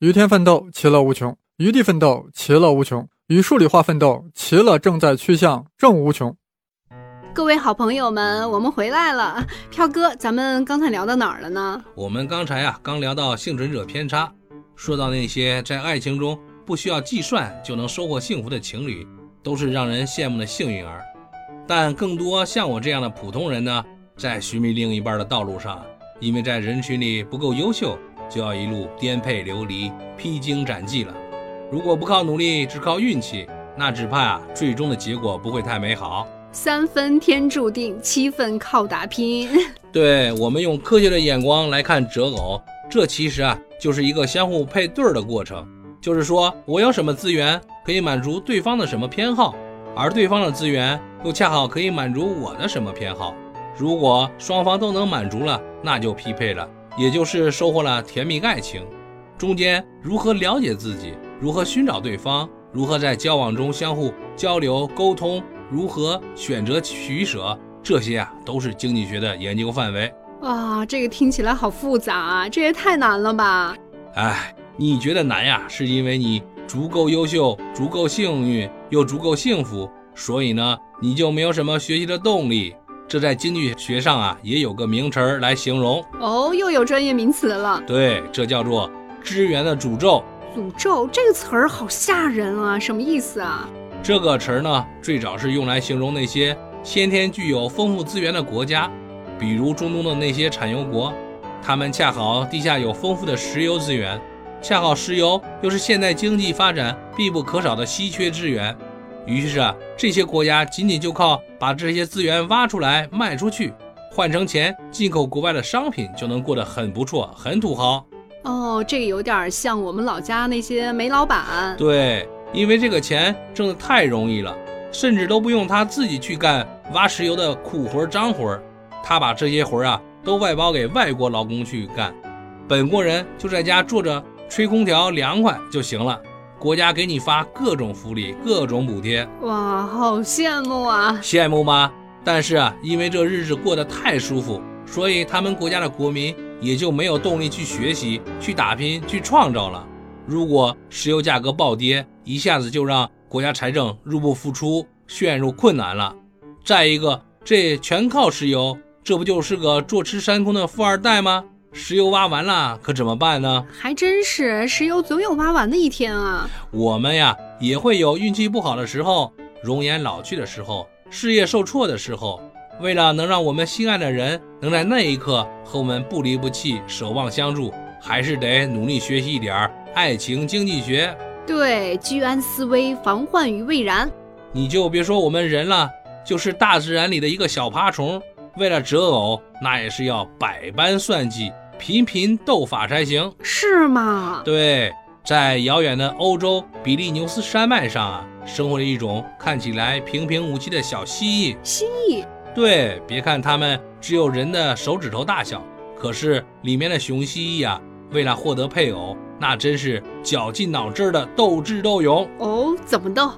与天奋斗，其乐无穷；与地奋斗，其乐无穷；与数理化奋斗，其乐正在趋向正无穷。各位好朋友们，我们回来了。飘哥，咱们刚才聊到哪儿了呢？我们刚才呀，刚聊到幸存者偏差，说到那些在爱情中不需要计算就能收获幸福的情侣，都是让人羡慕的幸运儿。但更多像我这样的普通人呢，在寻觅另一半的道路上，因为在人群里不够优秀。就要一路颠沛流离、披荆斩棘了。如果不靠努力，只靠运气，那只怕啊，最终的结果不会太美好。三分天注定，七分靠打拼。对我们用科学的眼光来看择偶，这其实啊，就是一个相互配对儿的过程。就是说，我有什么资源可以满足对方的什么偏好，而对方的资源又恰好可以满足我的什么偏好。如果双方都能满足了，那就匹配了。也就是收获了甜蜜爱情，中间如何了解自己，如何寻找对方，如何在交往中相互交流沟通，如何选择取舍，这些啊都是经济学的研究范围。哇，这个听起来好复杂啊，这也太难了吧？哎，你觉得难呀？是因为你足够优秀，足够幸运，又足够幸福，所以呢，你就没有什么学习的动力。这在经济学上啊，也有个名词来形容哦，又有专业名词了。对，这叫做资源的诅咒。诅咒这个词儿好吓人啊，什么意思啊？这个词儿呢，最早是用来形容那些先天具有丰富资源的国家，比如中东的那些产油国，他们恰好地下有丰富的石油资源，恰好石油又是现代经济发展必不可少的稀缺资源。于是啊，这些国家仅仅就靠把这些资源挖出来卖出去，换成钱进口国外的商品，就能过得很不错，很土豪。哦，这个有点像我们老家那些煤老板。对，因为这个钱挣得太容易了，甚至都不用他自己去干挖石油的苦活脏活，他把这些活啊都外包给外国劳工去干，本国人就在家坐着吹空调凉快就行了。国家给你发各种福利，各种补贴，哇，好羡慕啊！羡慕吗？但是啊，因为这日子过得太舒服，所以他们国家的国民也就没有动力去学习、去打拼、去创造了。如果石油价格暴跌，一下子就让国家财政入不敷出，陷入困难了。再一个，这全靠石油，这不就是个坐吃山空的富二代吗？石油挖完了，可怎么办呢？还真是，石油总有挖完的一天啊。我们呀，也会有运气不好的时候，容颜老去的时候，事业受挫的时候。为了能让我们心爱的人能在那一刻和我们不离不弃、守望相助，还是得努力学习一点爱情经济学。对，居安思危，防患于未然。你就别说我们人了，就是大自然里的一个小爬虫。为了择偶，那也是要百般算计、频频斗法才行，是吗？对，在遥远的欧洲比利牛斯山脉上啊，生活着一种看起来平平无奇的小蜥蜴。蜥蜴？对，别看它们只有人的手指头大小，可是里面的雄蜥蜴啊，为了获得配偶，那真是绞尽脑汁的斗智斗勇。哦，怎么斗？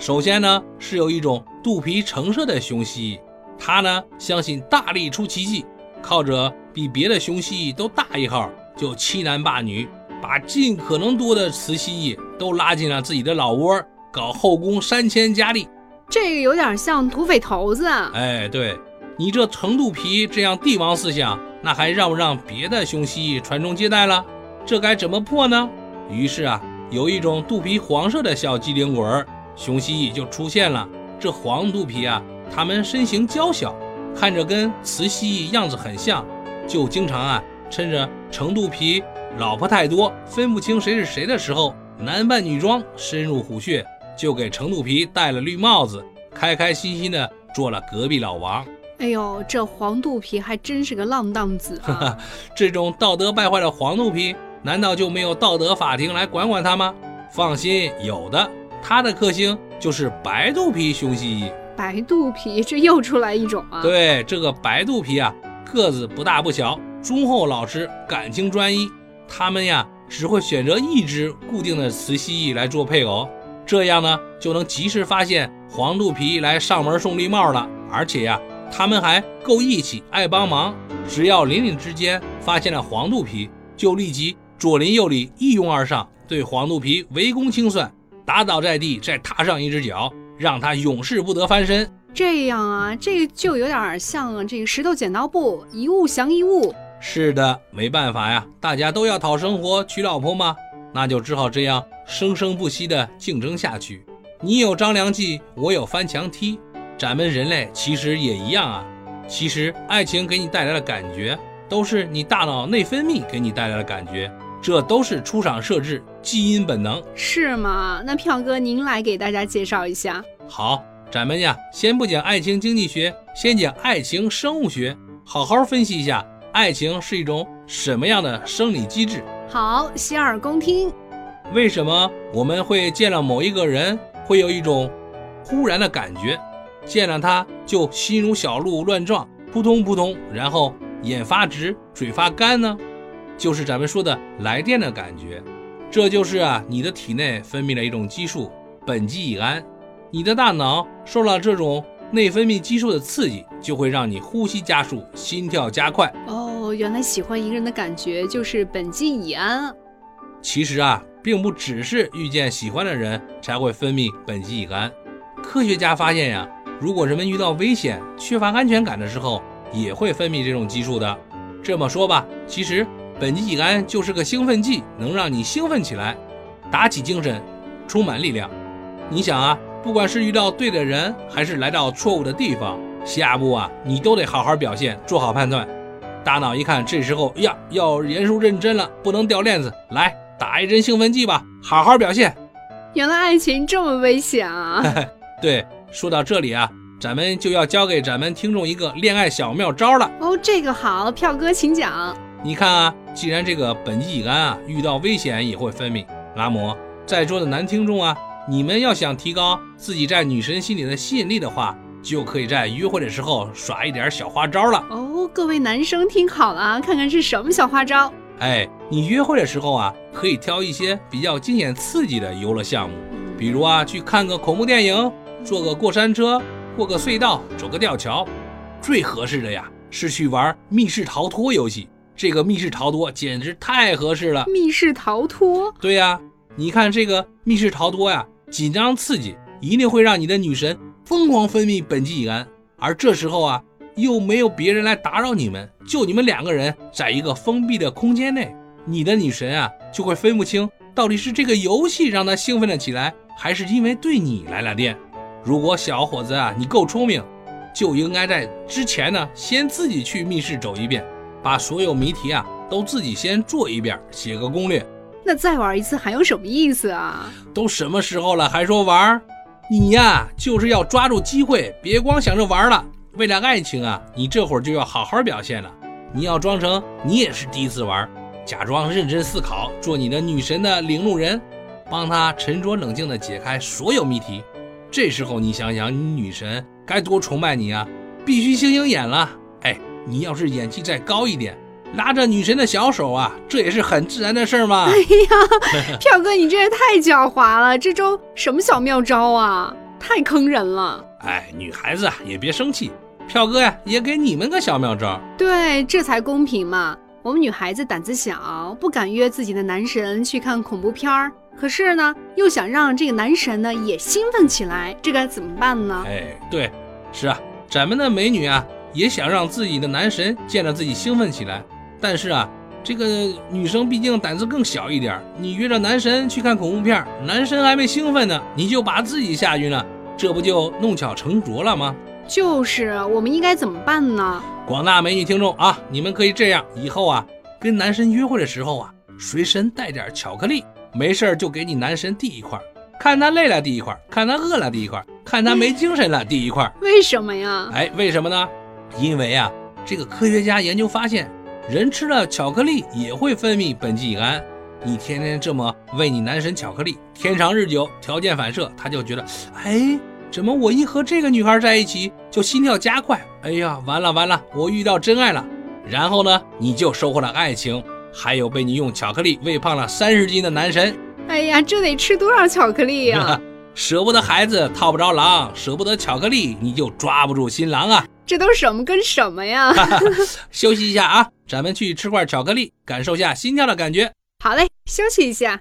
首先呢，是有一种肚皮橙色的雄蜥蜴。它呢，相信大力出奇迹，靠着比别的雄蜥蜴都大一号，就欺男霸女，把尽可能多的雌蜥蜴都拉进了自己的老窝，搞后宫三千佳丽。这个有点像土匪头子。哎，对你这橙肚皮这样帝王思想，那还让不让别的雄蜥蜴传宗接代了？这该怎么破呢？于是啊，有一种肚皮黄色的小机灵鬼儿，雄蜥蜴就出现了。这黄肚皮啊。它们身形娇小，看着跟雌蜥蜴样子很像，就经常啊趁着橙肚皮老婆太多分不清谁是谁的时候，男扮女装深入虎穴，就给橙肚皮戴了绿帽子，开开心心的做了隔壁老王。哎呦，这黄肚皮还真是个浪荡子啊！这种道德败坏的黄肚皮，难道就没有道德法庭来管管他吗？放心，有的，他的克星就是白肚皮熊蜥蜴。白肚皮，这又出来一种啊！对，这个白肚皮啊，个子不大不小，忠厚老实，感情专一。他们呀，只会选择一只固定的雌蜥蜴来做配偶，这样呢，就能及时发现黄肚皮来上门送绿帽了。而且呀，他们还够义气，爱帮忙。只要邻里之间发现了黄肚皮，就立即左邻右里一拥而上，对黄肚皮围攻清算，打倒在地，再踏上一只脚，让他永世不得翻身。这样啊，这就有点像这个石头剪刀布，一物降一物。是的，没办法呀，大家都要讨生活，娶老婆嘛，那就只好这样生生不息的竞争下去。你有张良计，我有翻墙梯，咱们人类其实也一样啊。其实爱情给你带来的感觉，都是你大脑内分泌给你带来的感觉，这都是出厂设置，基因本能。是吗？那票哥您来给大家介绍一下。好，咱们呀，先不讲爱情经济学，先讲爱情生物学，好好分析一下爱情是一种什么样的生理机制。好，洗耳恭听。为什么我们会见了某一个人，会有一种忽然的感觉？见了他就心如小鹿乱撞，扑通扑通，然后眼发直，嘴发干呢？就是咱们说的来电的感觉。这就是啊，你的体内分泌了一种激素苯基乙胺，你的大脑受了这种内分泌激素的刺激，就会让你呼吸加速，心跳加快。哦，原来喜欢一个人的感觉就是苯基乙胺。其实啊，并不只是遇见喜欢的人才会分泌苯基乙胺，科学家发现呀。如果人们遇到危险、缺乏安全感的时候，也会分泌这种激素的。这么说吧，其实苯基乙胺就是个兴奋剂，能让你兴奋起来，打起精神，充满力量。你想啊，不管是遇到对的人，还是来到错误的地方，下一步啊，你都得好好表现，做好判断。大脑一看，这时候呀，要严肃认真了，不能掉链子，来打一针兴奋剂吧，好好表现。原来爱情这么危险啊！对。说到这里啊，咱们就要教给咱们听众一个恋爱小妙招了哦。这个好，票哥请讲。你看啊，既然这个苯基乙胺啊遇到危险也会分泌，那么在座的男听众啊，你们要想提高自己在女神心里的吸引力的话，就可以在约会的时候耍一点小花招了哦。各位男生听好了啊，看看是什么小花招。哎，你约会的时候啊，可以挑一些比较惊险刺激的游乐项目，比如啊，去看个恐怖电影。坐个过山车，过个隧道，走个吊桥，最合适的呀是去玩密室逃脱游戏。这个密室逃脱简直太合适了。密室逃脱？对呀，你看这个密室逃脱呀，紧张刺激，一定会让你的女神疯狂分泌苯基乙胺。而这时候啊，又没有别人来打扰你们，就你们两个人在一个封闭的空间内，你的女神啊就会分不清到底是这个游戏让她兴奋了起来，还是因为对你来了电。如果小伙子啊，你够聪明，就应该在之前呢，先自己去密室走一遍，把所有谜题啊都自己先做一遍，写个攻略。那再玩一次还有什么意思啊？都什么时候了，还说玩？你呀，就是要抓住机会，别光想着玩了。为了爱情啊，你这会儿就要好好表现了。你要装成你也是第一次玩，假装认真思考，做你的女神的领路人，帮她沉着冷静地解开所有谜题。这时候你想想，你女神该多崇拜你啊！必须星星眼了。哎，你要是演技再高一点，拉着女神的小手啊，这也是很自然的事儿嘛。哎呀，票哥，你这也太狡猾了！这招什么小妙招啊？太坑人了。哎，女孩子啊，也别生气，票哥呀，也给你们个小妙招。对，这才公平嘛。我们女孩子胆子小，不敢约自己的男神去看恐怖片儿。可是呢，又想让这个男神呢也兴奋起来，这该怎么办呢？哎，对，是啊，咱们的美女啊也想让自己的男神见到自己兴奋起来。但是啊，这个女生毕竟胆子更小一点，你约着男神去看恐怖片，男神还没兴奋呢，你就把自己吓晕了，这不就弄巧成拙了吗？就是，我们应该怎么办呢？广大美女听众啊，你们可以这样，以后啊跟男神约会的时候啊，随身带点巧克力。没事就给你男神递一块，看他累了递一块，看他饿了递一块，看他没精神了递一块。为什么呀？哎，为什么呢？因为啊，这个科学家研究发现，人吃了巧克力也会分泌苯基乙胺。你天天这么喂你男神巧克力，天长日久，条件反射，他就觉得，哎，怎么我一和这个女孩在一起就心跳加快？哎呀，完了完了，我遇到真爱了。然后呢，你就收获了爱情。还有被你用巧克力喂胖了三十斤的男神，哎呀，这得吃多少巧克力呀？舍不得孩子套不着狼，舍不得巧克力你就抓不住新郎啊！这都什么跟什么呀？休息一下啊，咱们去吃块巧克力，感受下心跳的感觉。好嘞，休息一下。